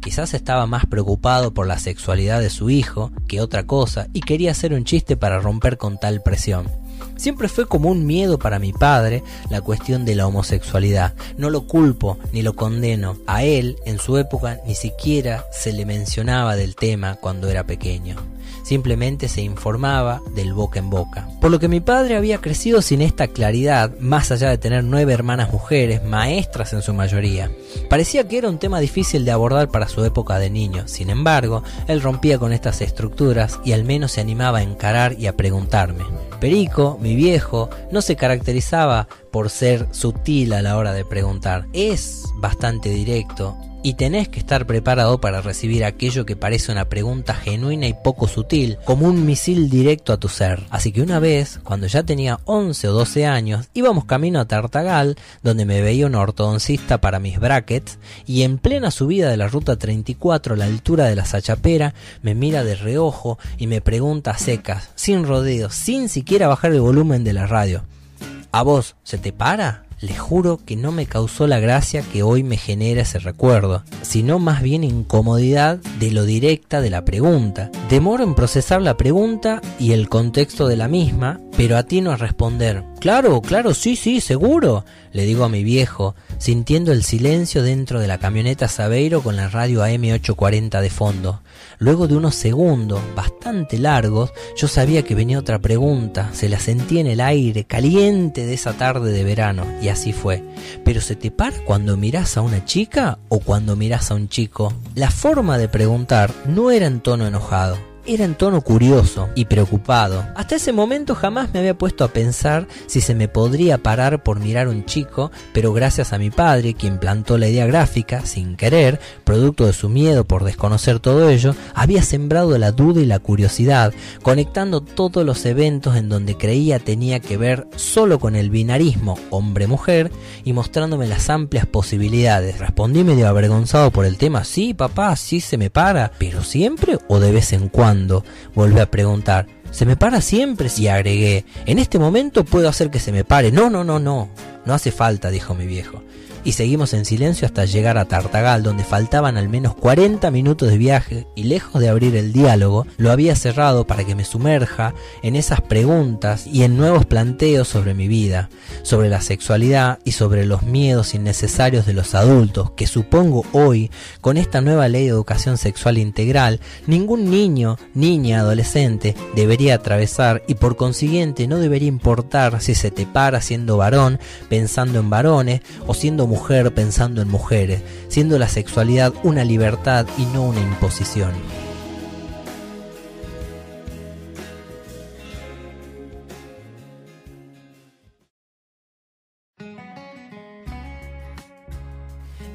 Quizás estaba más preocupado por la sexualidad de su hijo que otra cosa y quería hacer un chiste para romper con tal presión. Siempre fue como un miedo para mi padre la cuestión de la homosexualidad. No lo culpo ni lo condeno. A él, en su época, ni siquiera se le mencionaba del tema cuando era pequeño. Simplemente se informaba del boca en boca. Por lo que mi padre había crecido sin esta claridad, más allá de tener nueve hermanas mujeres, maestras en su mayoría. Parecía que era un tema difícil de abordar para su época de niño, sin embargo, él rompía con estas estructuras y al menos se animaba a encarar y a preguntarme. Perico, mi viejo, no se caracterizaba por ser sutil a la hora de preguntar. Es bastante directo y tenés que estar preparado para recibir aquello que parece una pregunta genuina y poco sutil, como un misil directo a tu ser. Así que una vez, cuando ya tenía 11 o 12 años, íbamos camino a Tartagal, donde me veía un ortodoncista para mis brackets, y en plena subida de la ruta 34 a la altura de la Sachapera, me mira de reojo y me pregunta secas, sin rodeos, sin siquiera bajar el volumen de la radio. ¿A vos se te para? Le juro que no me causó la gracia que hoy me genera ese recuerdo, sino más bien incomodidad de lo directa de la pregunta. Demoro en procesar la pregunta y el contexto de la misma, pero atino a responder. Claro, claro, sí, sí, seguro, le digo a mi viejo, sintiendo el silencio dentro de la camioneta Sabeiro con la radio AM840 de fondo. Luego de unos segundos bastante largos, yo sabía que venía otra pregunta, se la sentí en el aire, caliente de esa tarde de verano, y así fue. Pero se te para cuando miras a una chica o cuando miras a un chico. La forma de preguntar no era en tono enojado, era en tono curioso y preocupado. Hasta ese momento jamás me había puesto a pensar si se me podría parar por mirar un chico, pero gracias a mi padre, quien plantó la idea gráfica, sin querer, producto de su miedo por desconocer todo ello, había sembrado la duda y la curiosidad, conectando todos los eventos en donde creía tenía que ver solo con el binarismo hombre-mujer y mostrándome las amplias posibilidades. Respondí medio avergonzado por el tema, sí papá, sí se me para, pero siempre o de vez en cuando volví a preguntar. ¿Se me para siempre? Y agregué, en este momento puedo hacer que se me pare. No, no, no, no. No hace falta, dijo mi viejo y seguimos en silencio hasta llegar a Tartagal, donde faltaban al menos 40 minutos de viaje y lejos de abrir el diálogo, lo había cerrado para que me sumerja en esas preguntas y en nuevos planteos sobre mi vida, sobre la sexualidad y sobre los miedos innecesarios de los adultos, que supongo hoy, con esta nueva ley de educación sexual integral, ningún niño, niña, adolescente debería atravesar y por consiguiente no debería importar si se te para siendo varón, pensando en varones o siendo mujer pensando en mujeres, siendo la sexualidad una libertad y no una imposición.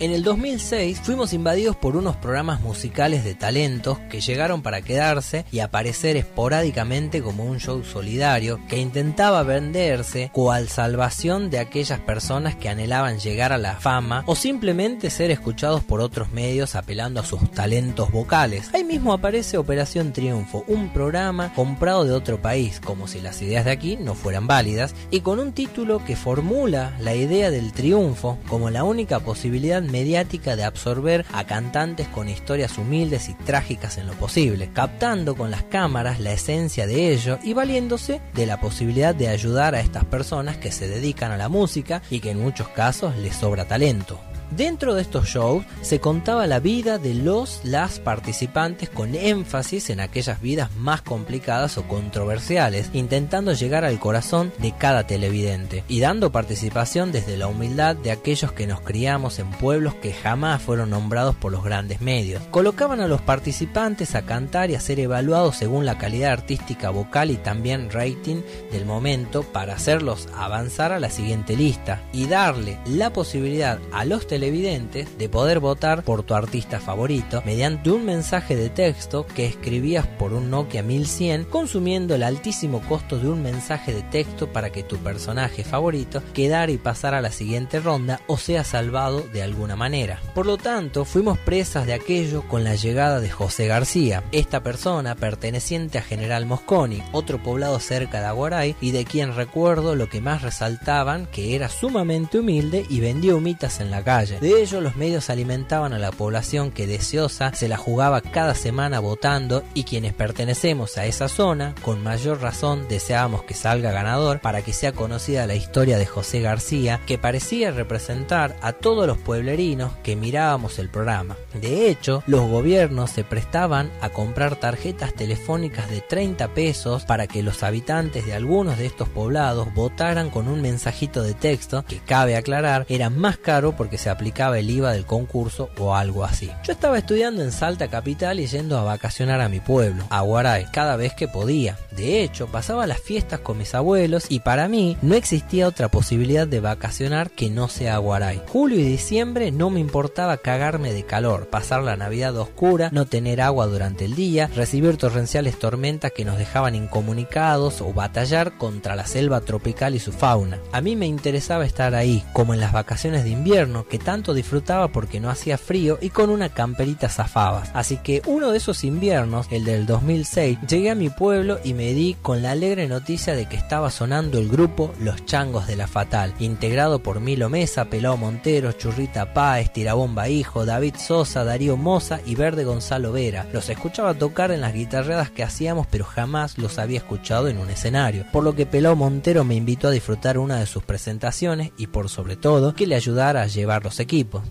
En el 2006 fuimos invadidos por unos programas musicales de talentos que llegaron para quedarse y aparecer esporádicamente como un show solidario que intentaba venderse cual salvación de aquellas personas que anhelaban llegar a la fama o simplemente ser escuchados por otros medios apelando a sus talentos vocales. Ahí mismo aparece Operación Triunfo, un programa comprado de otro país, como si las ideas de aquí no fueran válidas, y con un título que formula la idea del triunfo como la única posibilidad mediática de absorber a cantantes con historias humildes y trágicas en lo posible, captando con las cámaras la esencia de ello y valiéndose de la posibilidad de ayudar a estas personas que se dedican a la música y que en muchos casos les sobra talento. Dentro de estos shows se contaba la vida de los las participantes con énfasis en aquellas vidas más complicadas o controversiales, intentando llegar al corazón de cada televidente y dando participación desde la humildad de aquellos que nos criamos en pueblos que jamás fueron nombrados por los grandes medios. Colocaban a los participantes a cantar y a ser evaluados según la calidad artística vocal y también rating del momento para hacerlos avanzar a la siguiente lista y darle la posibilidad a los televidentes de poder votar por tu artista favorito mediante un mensaje de texto que escribías por un Nokia 1100 consumiendo el altísimo costo de un mensaje de texto para que tu personaje favorito quedara y pasara a la siguiente ronda o sea salvado de alguna manera. Por lo tanto, fuimos presas de aquello con la llegada de José García, esta persona perteneciente a General Mosconi, otro poblado cerca de Aguaray y de quien recuerdo lo que más resaltaban que era sumamente humilde y vendía humitas en la calle De ello, los medios alimentaban a la población que deseosa se la jugaba cada semana votando y quienes pertenecemos a esa zona, con mayor razón deseábamos que salga ganador para que sea conocida la historia de José García, que parecía representar a todos los pueblerinos que mirábamos el programa. De hecho, los gobiernos se prestaban a comprar tarjetas telefónicas de 30 pesos para que los habitantes de algunos de estos poblados votaran con un mensajito de texto que cabe aclarar era más caro porque se aplicaba el IVA del concurso o algo así. Yo estaba estudiando en Salta Capital y yendo a vacacionar a mi pueblo, a Guaray, cada vez que podía. De hecho, pasaba las fiestas con mis abuelos y para mí no existía otra posibilidad de vacacionar que no sea Guaray. Julio y diciembre no me importaba cagarme de calor, pasar la Navidad oscura, no tener agua durante el día, recibir torrenciales tormentas que nos dejaban incomunicados o batallar contra la selva tropical y su fauna. A mí me interesaba estar ahí, como en las vacaciones de invierno, que tanto disfrutaba porque no hacía frío y con una camperita zafabas. Así que uno de esos inviernos, el del 2006, llegué a mi pueblo y me di con la alegre noticia de que estaba sonando el grupo Los Changos de la Fatal, integrado por Milo Mesa, Pelao Montero, Churrita Páez, Tirabomba Hijo, David Sosa, Darío Moza y Verde Gonzalo Vera. Los escuchaba tocar en las guitarreadas que hacíamos, pero jamás los había escuchado en un escenario, por lo que Pelao Montero me invitó a disfrutar una de sus presentaciones y por sobre todo que le ayudara a llevar los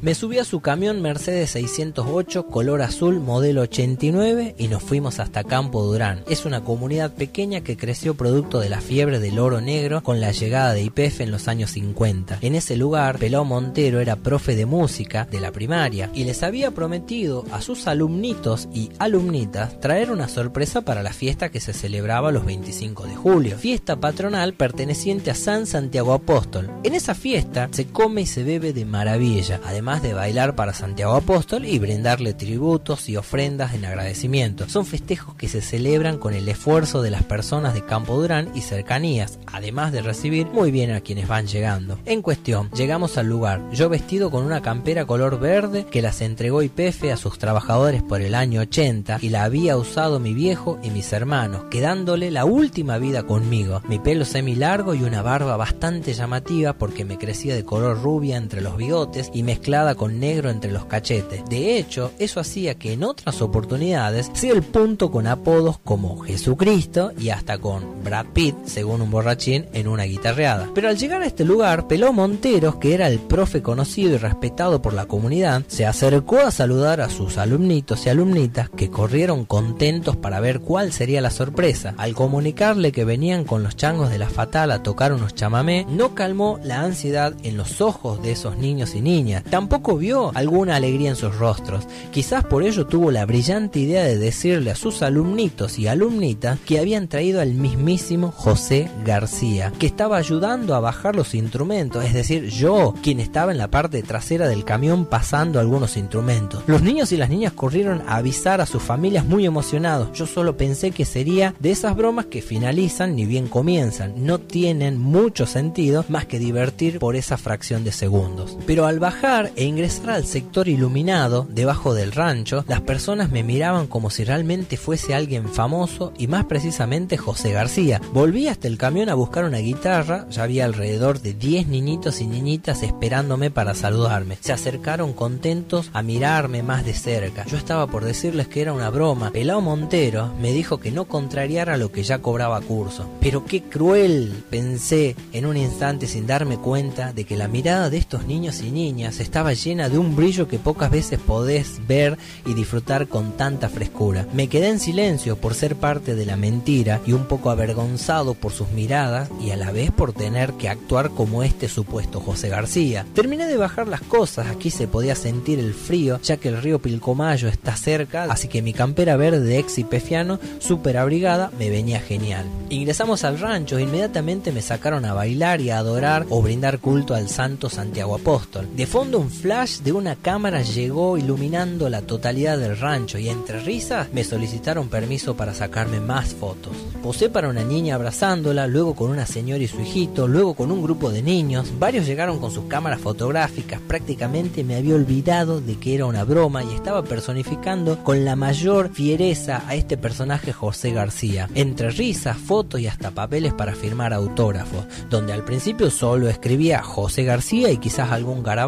Me subí a su camión Mercedes 608 color azul modelo 89 y nos fuimos hasta Campo Durán. Es una comunidad pequeña que creció producto de la fiebre del oro negro con la llegada de IPF en los años 50. En ese lugar, Pelao Montero era profe de música de la primaria y les había prometido a sus alumnitos y alumnitas traer una sorpresa para la fiesta que se celebraba los 25 de julio, fiesta patronal perteneciente a San Santiago Apóstol. En esa fiesta se come y se bebe de maravilla, además de bailar para Santiago Apóstol y brindarle tributos y ofrendas en agradecimiento. Son festejos que se celebran con el esfuerzo de las personas de Campo Durán y cercanías, además de recibir muy bien a quienes van llegando. En cuestión, llegamos al lugar, yo vestido con una campera color verde que las entregó IPF a sus trabajadores por el año 80 y la había usado mi viejo y mis hermanos, quedándole la última vida conmigo. Mi pelo semi largo y una barba bastante llamativa porque me crecía de color rubia entre los bigotes y mezclada con negro entre los cachetes. De hecho, eso hacía que en otras oportunidades sea el punto con apodos como Jesucristo y hasta con Brad Pitt, según un borrachín, en una guitarreada. Pero al llegar a este lugar, Peló Monteros, que era el profe conocido y respetado por la comunidad, se acercó a saludar a sus alumnitos y alumnitas que corrieron contentos para ver cuál sería la sorpresa. Al comunicarle que venían con los changos de la fatal a tocar unos chamamé, no calmó la ansiedad en los ojos de esos niños y niñas. Tampoco vio alguna alegría en sus rostros. Quizás por ello tuvo la brillante idea de decirle a sus alumnitos y alumnitas que habían traído al mismísimo José García, que estaba ayudando a bajar los instrumentos, es decir, yo, quien estaba en la parte trasera del camión pasando algunos instrumentos. Los niños y las niñas corrieron a avisar a sus familias muy emocionados. Yo solo pensé que sería de esas bromas que finalizan ni bien comienzan. No tienen mucho sentido más que divertir por esa fracción de segundos. Pero al bajar e ingresar al sector iluminado, debajo del rancho, las personas me miraban como si realmente fuese alguien famoso y más precisamente José García. Volví hasta el camión a buscar una guitarra, ya había alrededor de 10 niñitos y niñitas esperándome para saludarme. Se acercaron contentos a mirarme más de cerca. Yo estaba por decirles que era una broma. Pelao Montero me dijo que no contrariara lo que ya cobraba curso. Pero qué cruel, pensé en un instante sin darme cuenta de que la mirada de estos niños y niñas estaba llena de un brillo que pocas veces podés ver y disfrutar con tanta frescura. Me quedé en silencio por ser parte de la mentira y un poco avergonzado por sus miradas y a la vez por tener que actuar como este supuesto José García. Terminé de bajar las cosas, aquí se podía sentir el frío ya que el río Pilcomayo está cerca, así que mi campera verde de ex y pefiano super abrigada me venía genial. Ingresamos al rancho e inmediatamente me sacaron a bailar y a adorar o brindar culto al santo Santiago Apóstol. De fondo un flash de una cámara llegó iluminando la totalidad del rancho y entre risas me solicitaron permiso para sacarme más fotos. Posé para una niña abrazándola, luego con una señora y su hijito, luego con un grupo de niños. Varios llegaron con sus cámaras fotográficas. Prácticamente me había olvidado de que era una broma y estaba personificando con la mayor fiereza a este personaje José García. Entre risas, fotos y hasta papeles para firmar autógrafos, donde al principio solo escribía José García y quizás algún garabato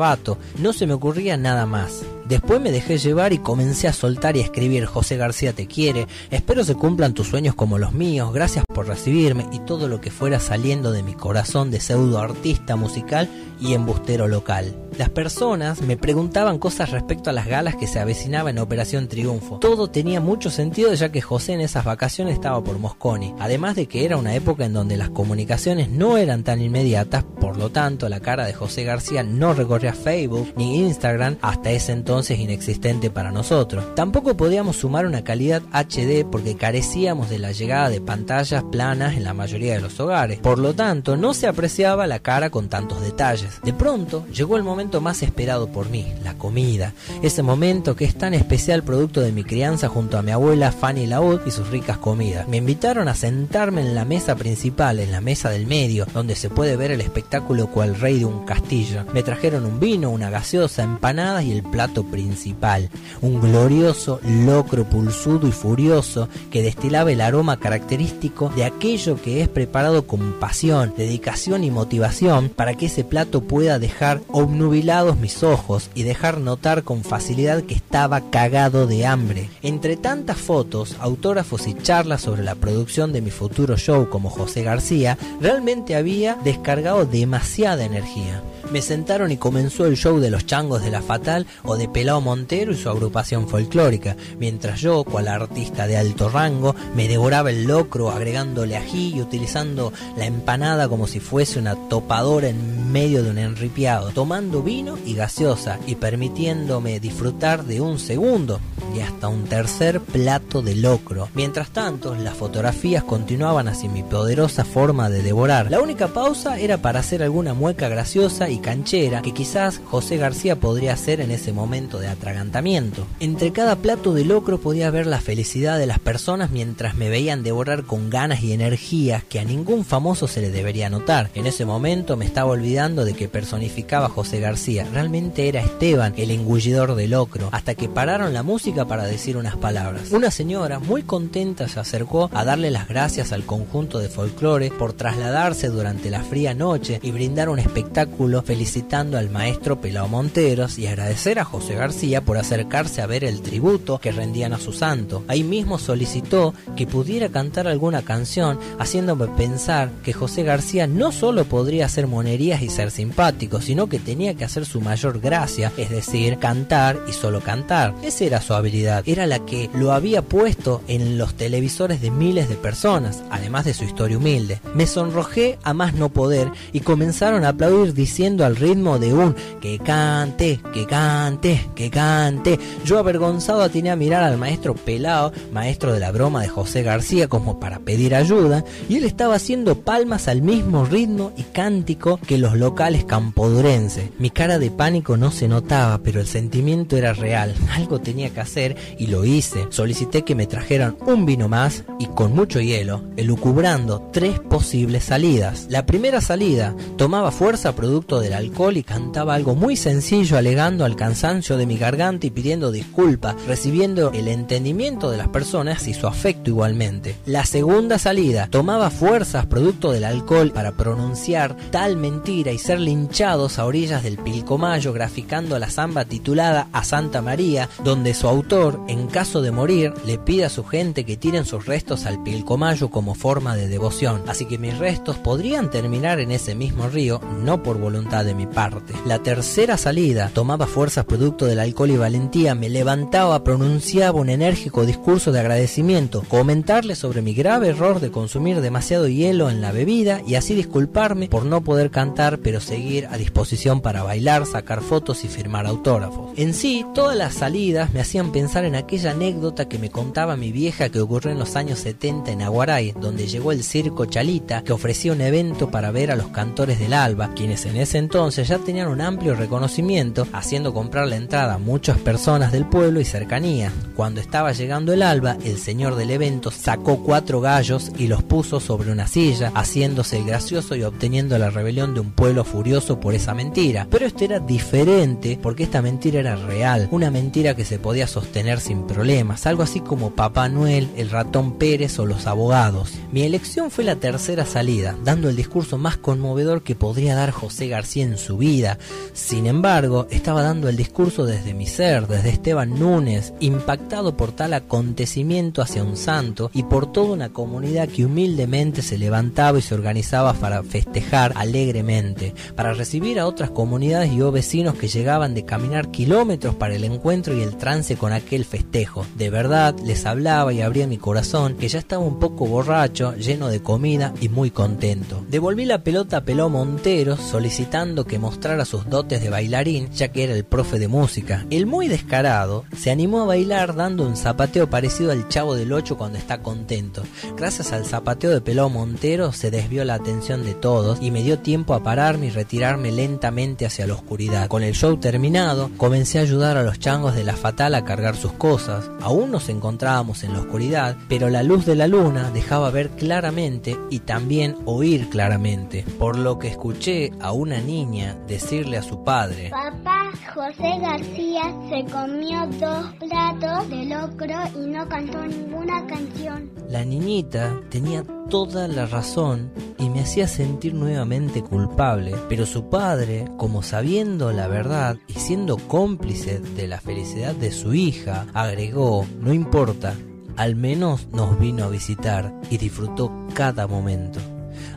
no se me ocurría nada más. Después me dejé llevar y comencé a soltar y escribir José García te quiere, espero se cumplan tus sueños como los míos, gracias por recibirme y todo lo que fuera saliendo de mi corazón de pseudo artista musical y embustero local. Las personas me preguntaban cosas respecto a las galas que se avecinaban en Operación Triunfo. Todo tenía mucho sentido ya que José en esas vacaciones estaba por Mosconi, además de que era una época en donde las comunicaciones no eran tan inmediatas, por lo tanto la cara de José García no recorría Facebook ni Instagram hasta ese entonces inexistente para nosotros. Tampoco podíamos sumar una calidad HD porque carecíamos de la llegada de pantallas planas en la mayoría de los hogares. Por lo tanto, no se apreciaba la cara con tantos detalles. De pronto, llegó el momento más esperado por mí, la comida. Ese momento que es tan especial producto de mi crianza junto a mi abuela Fanny Laud y sus ricas comidas. Me invitaron a sentarme en la mesa principal, en la mesa del medio, donde se puede ver el espectáculo cual rey de un castillo. Me trajeron un vino, una gaseosa, empanadas y el plato principal, un glorioso locro pulsudo y furioso que destilaba el aroma característico de aquello que es preparado con pasión, dedicación y motivación para que ese plato pueda dejar obnubilados mis ojos y dejar notar con facilidad que estaba cagado de hambre. Entre tantas fotos, autógrafos y charlas sobre la producción de mi futuro show como José García, realmente había descargado demasiada energía me sentaron y comenzó el show de los changos de la Fatal o de Pelao Montero y su agrupación folclórica, mientras yo, cual artista de alto rango, me devoraba el locro agregándole ají y utilizando la empanada como si fuese una topadora en medio de un enripiado, tomando vino y gaseosa y permitiéndome disfrutar de un segundo y hasta un tercer plato de locro. Mientras tanto, las fotografías continuaban así mi poderosa forma de devorar. La única pausa era para hacer alguna mueca graciosa y canchera que quizás José García podría hacer en ese momento de atragantamiento. Entre cada plato de locro podía ver la felicidad de las personas mientras me veían devorar con ganas y energías que a ningún famoso se le debería notar. En ese momento me estaba olvidando de que personificaba a José García, realmente era Esteban, el engullidor de locro, hasta que pararon la música para decir unas palabras. Una señora muy contenta se acercó a darle las gracias al conjunto de folclore por trasladarse durante la fría noche y brindar un espectáculo felicitando al maestro Pelao Monteros y agradecer a José García por acercarse a ver el tributo que rendían a su santo. Ahí mismo solicitó que pudiera cantar alguna canción, haciéndome pensar que José García no solo podría hacer monerías y ser simpático, sino que tenía que hacer su mayor gracia, es decir, cantar y solo cantar. Esa era su habilidad, era la que lo había puesto en los televisores de miles de personas, además de su historia humilde. Me sonrojé a más no poder y comenzaron a aplaudir diciendo al ritmo de un que cante, que cante, que cante. Yo avergonzado atiné a mirar al maestro pelado, maestro de la broma de José García, como para pedir ayuda, y él estaba haciendo palmas al mismo ritmo y cántico que los locales campodurenses. Mi cara de pánico no se notaba, pero el sentimiento era real. Algo tenía que hacer y lo hice. Solicité que me trajeran un vino más y con mucho hielo, elucubrando tres posibles salidas. La primera salida tomaba fuerza producto de del alcohol y cantaba algo muy sencillo alegando al cansancio de mi garganta y pidiendo disculpas, recibiendo el entendimiento de las personas y su afecto igualmente. La segunda salida tomaba fuerzas producto del alcohol para pronunciar tal mentira y ser linchados a orillas del Pilcomayo graficando la samba titulada A Santa María, donde su autor, en caso de morir, le pide a su gente que tiren sus restos al Pilcomayo como forma de devoción. Así que mis restos podrían terminar en ese mismo río, no por voluntad de mi parte. La tercera salida tomaba fuerzas producto del alcohol y valentía, me levantaba, pronunciaba un enérgico discurso de agradecimiento, comentarle sobre mi grave error de consumir demasiado hielo en la bebida y así disculparme por no poder cantar pero seguir a disposición para bailar, sacar fotos y firmar autógrafos. En sí, todas las salidas me hacían pensar en aquella anécdota que me contaba mi vieja que ocurrió en los años 70 en Aguaray, donde llegó el circo Chalita que ofrecía un evento para ver a los cantores del alba, quienes en ese entonces ya tenían un amplio reconocimiento, haciendo comprar la muchas personas del pueblo y cercanía. Cuando estaba llegando el alba, el señor del evento sacó cuatro gallos y los puso sobre una silla, haciéndose el gracioso y obteniendo la rebelión de un pueblo furioso por esa mentira. Pero esto era diferente porque esta mentira era real, una mentira que se podía sostener sin problemas, algo así como Papá Noel, el ratón Pérez o los abogados. Mi elección fue la tercera salida, dando el discurso más conmovedor que podría dar José García en su vida. Sin embargo, estaba dando el discurso desde mi ser, desde Esteban Núñez, impactado por tal acontecimiento hacia un santo y por toda una comunidad que humildemente se levantaba y se organizaba para festejar alegremente, para recibir a otras comunidades y o vecinos que llegaban de caminar kilómetros para el encuentro y el trance con aquel festejo. De verdad, les hablaba y abría mi corazón, que ya estaba un poco borracho, lleno de comida y muy contento. Devolví la pelota a Peló Montero solicitando que mostrara sus dotes de bailarín, ya que era el profe de música. El muy descarado se animó a bailar dando un zapateo parecido al chavo del 8 cuando está contento. Gracias al zapateo de Peló Montero se desvió la atención de todos y me dio tiempo a pararme y retirarme lentamente hacia la oscuridad. Con el show terminado, comencé a ayudar a los changos de la fatal a cargar sus cosas. Aún nos encontrábamos en la oscuridad, pero la luz de la luna dejaba ver claramente y también oír claramente, por lo que escuché a una niña decirle a su padre, Papá José García se comió dos platos de locro y no cantó ninguna canción. La niñita tenía toda la razón y me hacía sentir nuevamente culpable, pero su padre, como sabiendo la verdad y siendo cómplice de la felicidad de su hija, agregó, no importa, al menos nos vino a visitar y disfrutó cada momento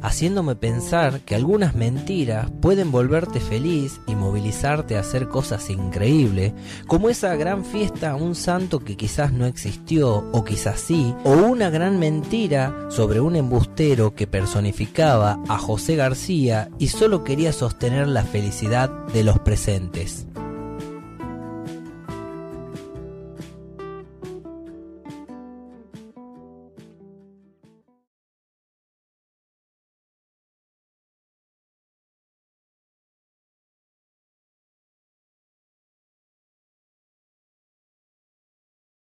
haciéndome pensar que algunas mentiras pueden volverte feliz y movilizarte a hacer cosas increíbles, como esa gran fiesta a un santo que quizás no existió o quizás sí, o una gran mentira sobre un embustero que personificaba a José García y solo quería sostener la felicidad de los presentes.